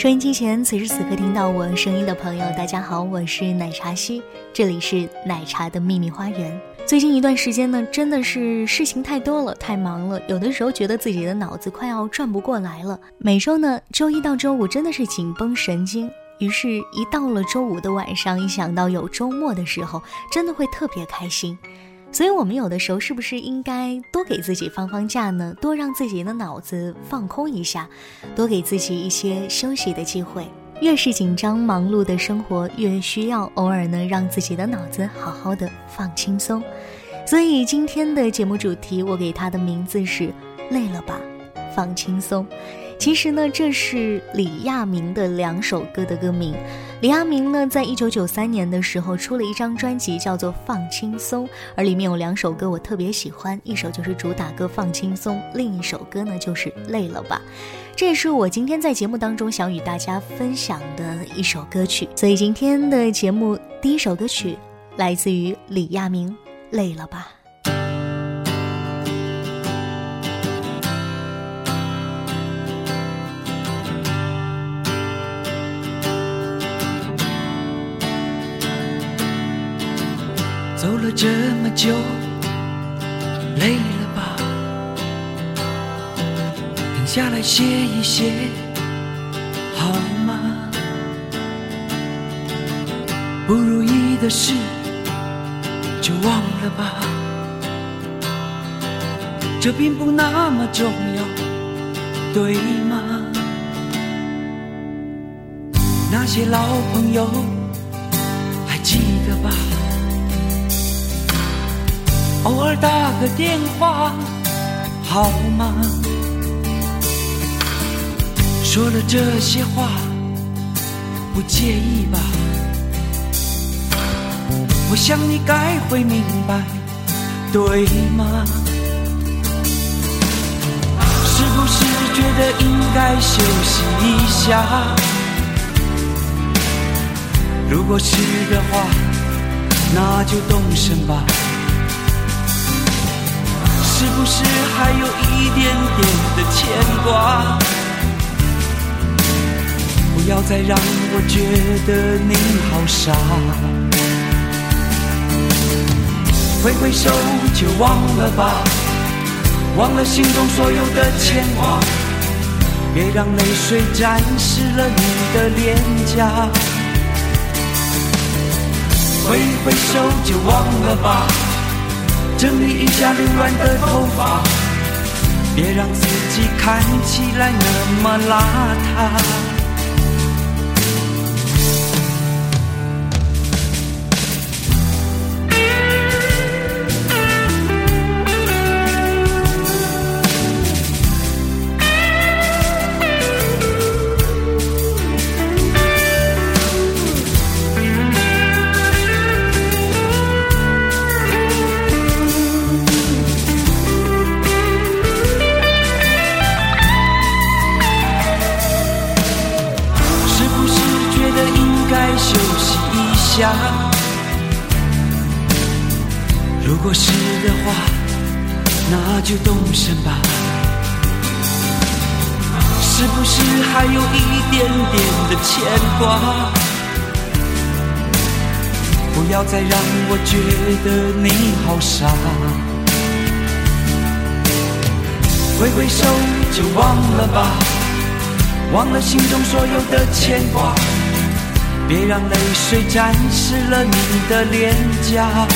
收音机前，此时此刻听到我声音的朋友，大家好，我是奶茶西，这里是奶茶的秘密花园。最近一段时间呢，真的是事情太多了，太忙了，有的时候觉得自己的脑子快要转不过来了。每周呢，周一到周五真的是紧绷神经，于是，一到了周五的晚上，一想到有周末的时候，真的会特别开心。所以，我们有的时候是不是应该多给自己放放假呢？多让自己的脑子放空一下，多给自己一些休息的机会。越是紧张忙碌的生活，越需要偶尔呢，让自己的脑子好好的放轻松。所以，今天的节目主题，我给它的名字是“累了吧，放轻松”。其实呢，这是李亚明的两首歌的歌名。李亚明呢，在一九九三年的时候出了一张专辑，叫做《放轻松》，而里面有两首歌我特别喜欢，一首就是主打歌《放轻松》，另一首歌呢就是《累了吧》。这也是我今天在节目当中想与大家分享的一首歌曲。所以今天的节目第一首歌曲来自于李亚明，《累了吧》。走了这么久，累了吧？停下来歇一歇，好吗？不如意的事就忘了吧，这并不那么重要，对吗？那些老朋友还记得吧？偶尔打个电话好吗？说了这些话不介意吧？我想你该会明白，对吗？是不是觉得应该休息一下？如果是的话，那就动身吧。是不是还有一点点的牵挂？不要再让我觉得你好傻。挥挥手就忘了吧，忘了心中所有的牵挂。别让泪水沾湿了你的脸颊。挥挥手就忘了吧。整理一下凌乱的头发，别让自己看起来那么邋遢。得你好傻。挥挥手就忘了吧，忘了心中所有的牵挂。别让泪水沾湿了你的脸颊。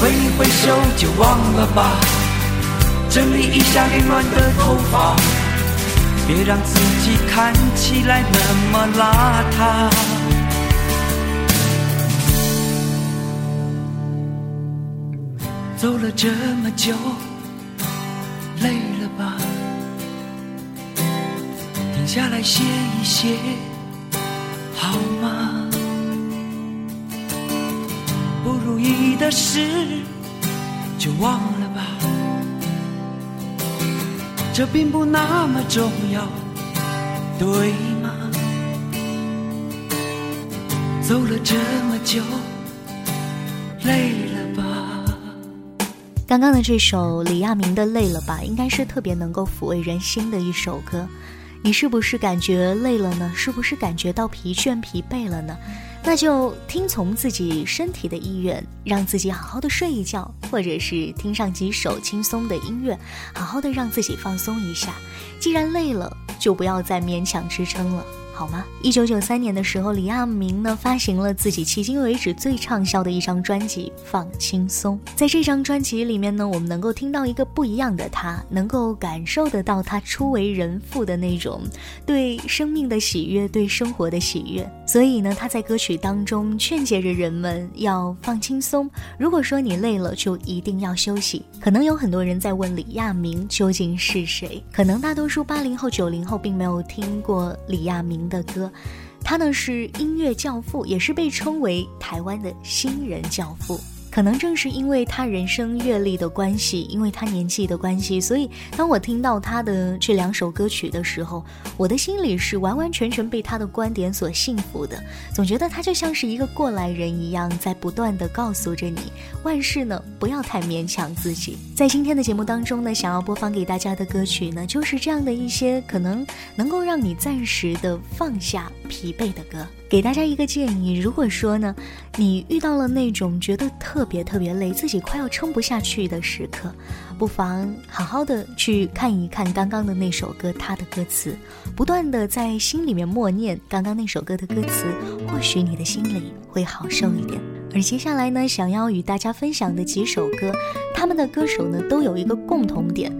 挥一挥手就忘了吧，整理一下凌乱的头发，别让自己看起来那么邋遢。走了这么久，累了吧？停下来歇一歇，好吗？不如意的事就忘了吧，这并不那么重要，对吗？走了这么久，累了？刚刚的这首李亚明的《累了吧》，应该是特别能够抚慰人心的一首歌。你是不是感觉累了呢？是不是感觉到疲倦、疲惫了呢？那就听从自己身体的意愿，让自己好好的睡一觉，或者是听上几首轻松的音乐，好好的让自己放松一下。既然累了，就不要再勉强支撑了。好吗？一九九三年的时候，李亚明呢发行了自己迄今为止最畅销的一张专辑《放轻松》。在这张专辑里面呢，我们能够听到一个不一样的他，能够感受得到他初为人父的那种对生命的喜悦，对生活的喜悦。所以呢，他在歌曲当中劝诫着人们要放轻松。如果说你累了，就一定要休息。可能有很多人在问李亚明究竟是谁？可能大多数八零后、九零后并没有听过李亚明。的歌，他呢是音乐教父，也是被称为台湾的新人教父。可能正是因为他人生阅历的关系，因为他年纪的关系，所以当我听到他的这两首歌曲的时候，我的心里是完完全全被他的观点所幸福的。总觉得他就像是一个过来人一样，在不断的告诉着你，万事呢不要太勉强自己。在今天的节目当中呢，想要播放给大家的歌曲呢，就是这样的一些可能能够让你暂时的放下疲惫的歌。给大家一个建议，如果说呢，你遇到了那种觉得特别特别累，自己快要撑不下去的时刻，不妨好好的去看一看刚刚的那首歌，它的歌词，不断的在心里面默念刚刚那首歌的歌词，或许你的心里会好受一点。而接下来呢，想要与大家分享的几首歌，他们的歌手呢都有一个共同点，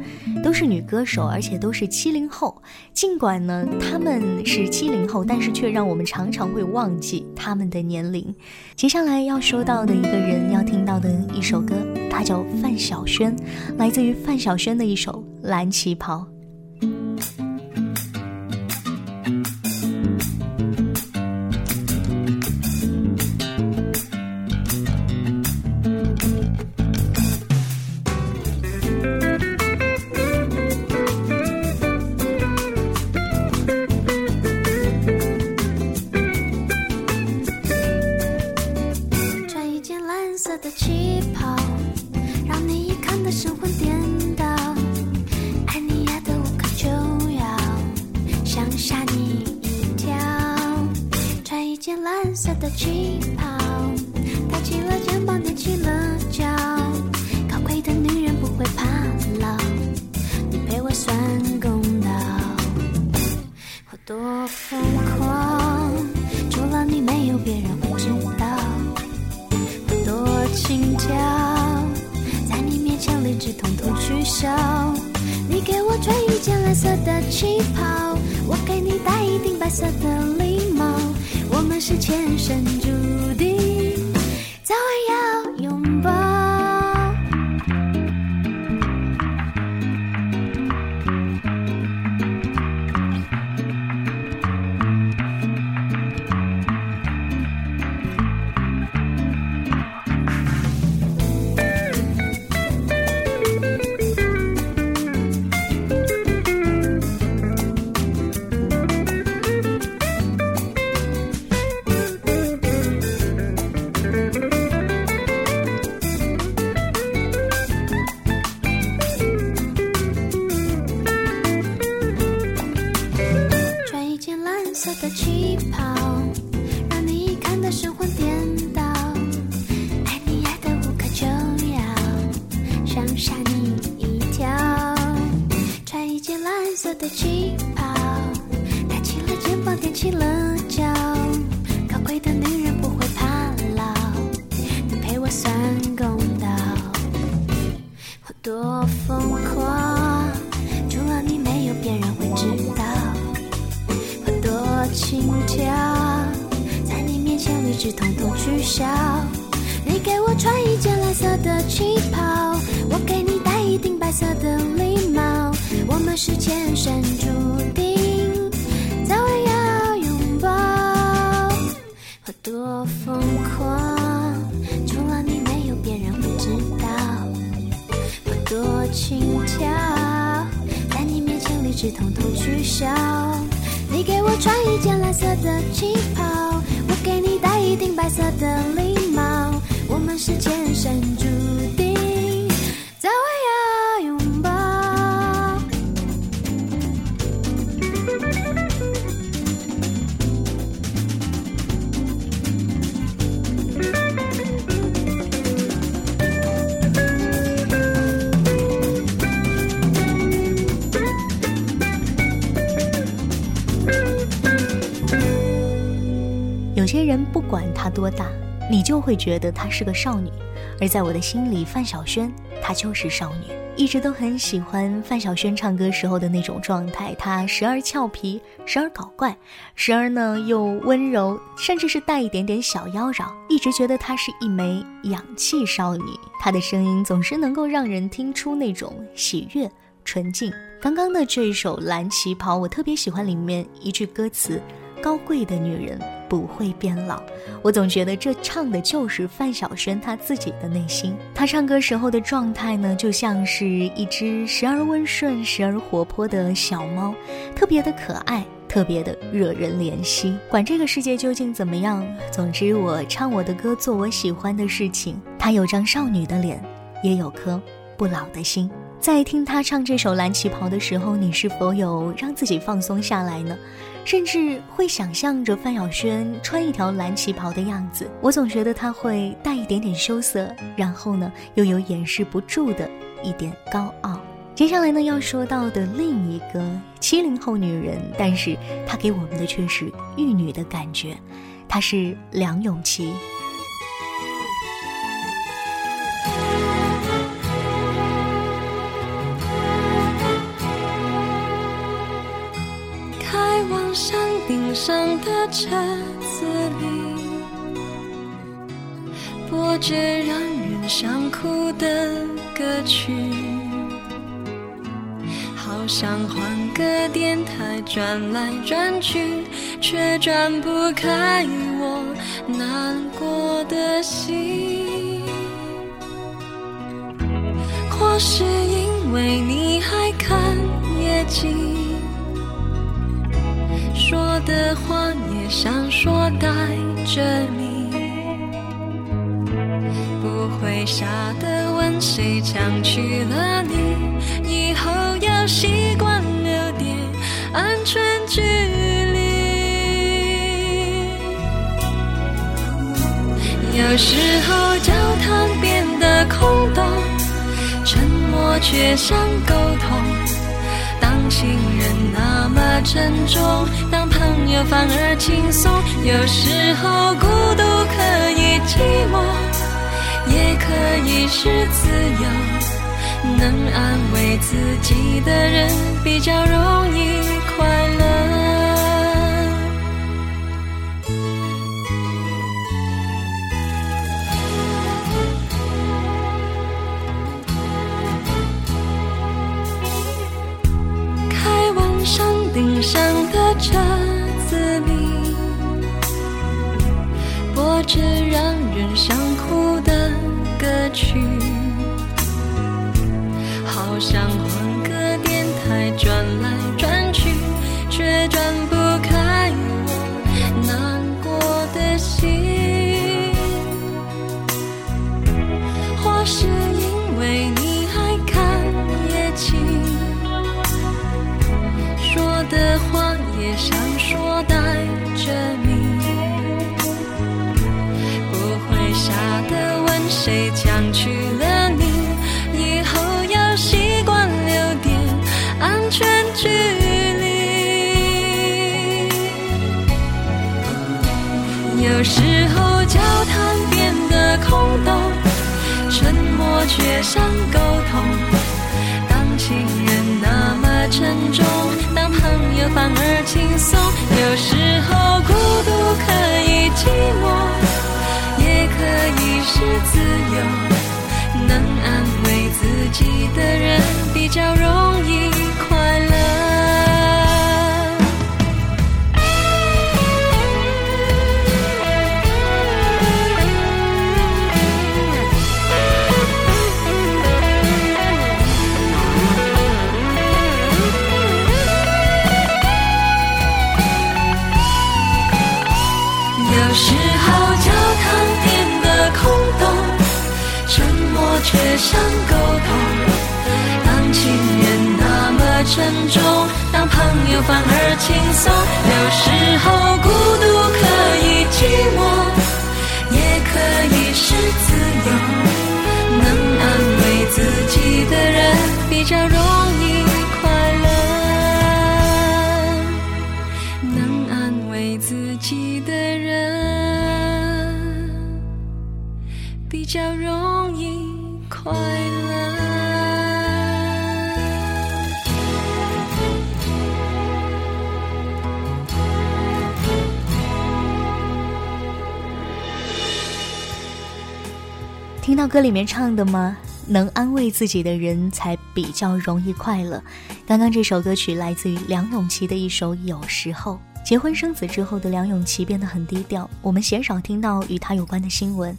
都是女歌手，而且都是七零后。尽管呢他们是七零后，但是却让我们常常会忘记他们的年龄。接下来要说到的一个人，要听到的一首歌，他叫范晓萱，来自于范晓萱的一首《蓝旗袍》。的气泡，让你看得神魂颠倒，爱你爱得无可救药，想吓你一跳，穿一件蓝色的旗袍。是前生注定色的气泡，是前生注定，早晚要拥抱。我多疯狂，除了你没有别人会知道。我多轻佻，在你面前理智统统取消。你给我穿一件蓝色的旗袍，我给你戴一顶白色的礼帽。我们是前生不管她多大，你就会觉得她是个少女。而在我的心里，范晓萱她就是少女。一直都很喜欢范晓萱唱歌时候的那种状态，她时而俏皮，时而搞怪，时而呢又温柔，甚至是带一点点小妖娆。一直觉得她是一枚氧气少女，她的声音总是能够让人听出那种喜悦、纯净。刚刚的这一首《蓝旗袍》，我特别喜欢里面一句歌词：“高贵的女人不会变老。”我总觉得这唱的就是范晓萱她自己的内心。她唱歌时候的状态呢，就像是一只时而温顺、时而活泼的小猫，特别的可爱，特别的惹人怜惜。管这个世界究竟怎么样，总之我唱我的歌，做我喜欢的事情。她有张少女的脸，也有颗不老的心。在听她唱这首《蓝旗袍》的时候，你是否有让自己放松下来呢？甚至会想象着范晓萱穿一条蓝旗袍的样子。我总觉得她会带一点点羞涩，然后呢，又有掩饰不住的一点高傲。接下来呢，要说到的另一个七零后女人，但是她给我们的却是玉女的感觉，她是梁咏琪。上的车子里，播着让人想哭的歌曲，好想换个电台转来转去，却转不开我难过的心。或是因为你的话也想说带着你，不会傻的问谁抢去了你，以后要习惯留点安全距离。有时候交谈变得空洞，沉默却像沟通。当情人那么沉重，友反而轻松。有时候孤独可以寂寞，也可以是自由。能安慰自己的人，比较容易快乐。开往山顶上的车着让人想哭的歌曲，好像。反而轻松。有时候孤独可以寂寞，也可以是自由。能安慰自己的人，比较容易。想沟通。当情人那么沉重，当朋友反而轻松。有时候孤独可以寂寞，也可以是自由。能安慰自己的人，比较容易快乐。能安慰自己的人，比较容易。快乐。听到歌里面唱的吗？能安慰自己的人才比较容易快乐。刚刚这首歌曲来自于梁咏琪的一首《有时候》。结婚生子之后的梁咏琪变得很低调，我们鲜少听到与她有关的新闻。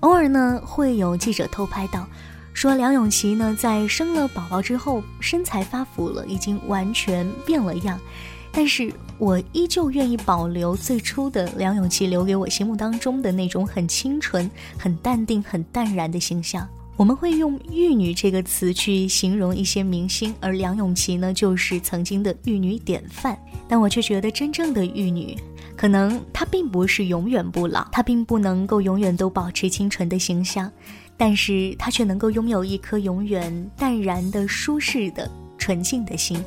偶尔呢，会有记者偷拍到，说梁咏琪呢在生了宝宝之后身材发福了，已经完全变了样。但是我依旧愿意保留最初的梁咏琪留给我心目当中的那种很清纯、很淡定、很淡然的形象。我们会用“玉女”这个词去形容一些明星，而梁咏琪呢，就是曾经的玉女典范。但我却觉得，真正的玉女，可能她并不是永远不老，她并不能够永远都保持清纯的形象，但是她却能够拥有一颗永远淡然的、舒适的、纯净的心。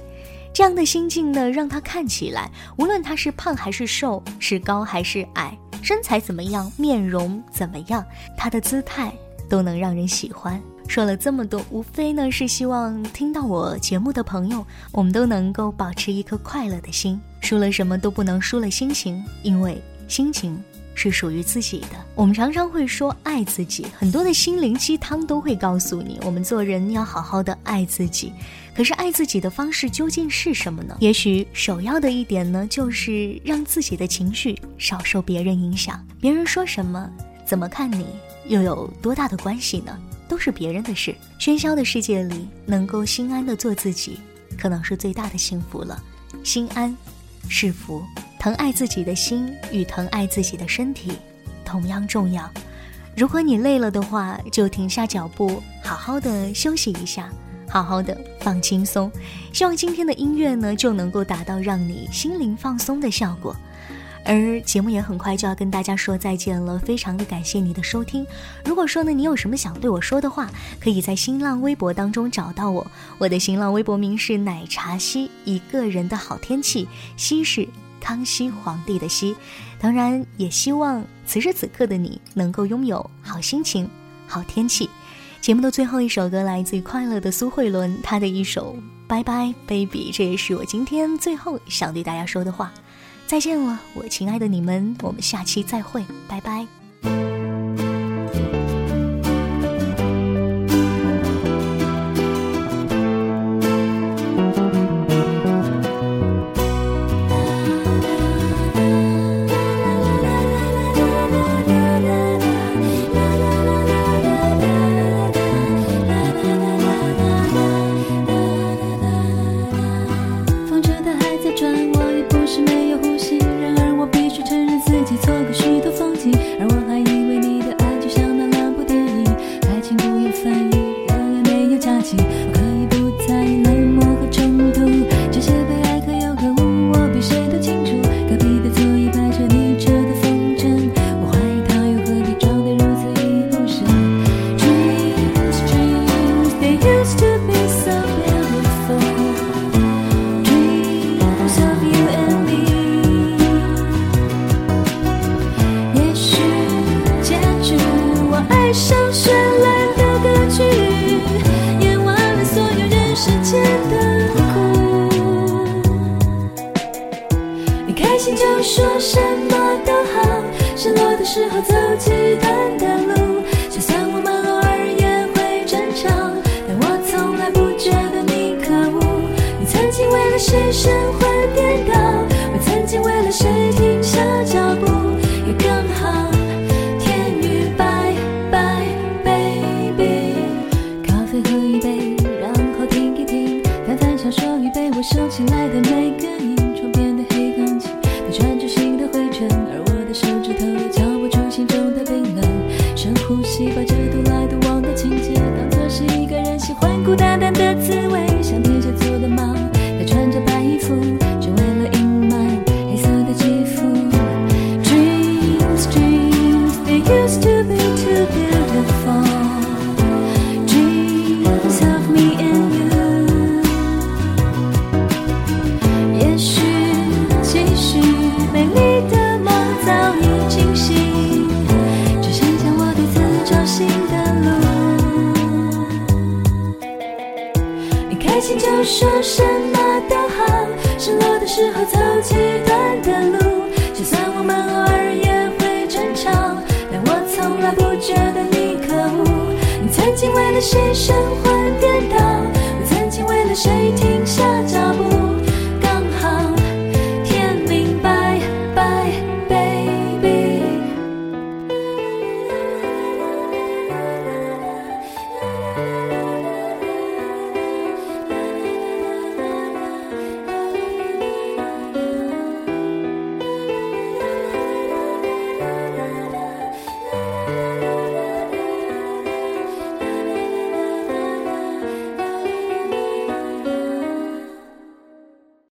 这样的心境呢，让她看起来，无论她是胖还是瘦，是高还是矮，身材怎么样，面容怎么样，她的姿态。都能让人喜欢。说了这么多，无非呢是希望听到我节目的朋友，我们都能够保持一颗快乐的心。输了什么都不能输了心情，因为心情是属于自己的。我们常常会说爱自己，很多的心灵鸡汤都会告诉你，我们做人要好好的爱自己。可是爱自己的方式究竟是什么呢？也许首要的一点呢，就是让自己的情绪少受别人影响。别人说什么，怎么看你？又有多大的关系呢？都是别人的事。喧嚣的世界里，能够心安的做自己，可能是最大的幸福了。心安是福，疼爱自己的心与疼爱自己的身体同样重要。如果你累了的话，就停下脚步，好好的休息一下，好好的放轻松。希望今天的音乐呢，就能够达到让你心灵放松的效果。而节目也很快就要跟大家说再见了，非常的感谢你的收听。如果说呢，你有什么想对我说的话，可以在新浪微博当中找到我，我的新浪微博名是奶茶西，一个人的好天气，西是康熙皇帝的西。当然，也希望此时此刻的你能够拥有好心情、好天气。节目的最后一首歌来自于快乐的苏慧伦，她的一首《拜拜 Baby》，这也是我今天最后想对大家说的话。再见了，我亲爱的你们，我们下期再会，拜拜。to 深呼吸，把这独来独往的情节当做是一个人喜欢孤单单的滋味。谁神魂颠倒我曾经为了谁停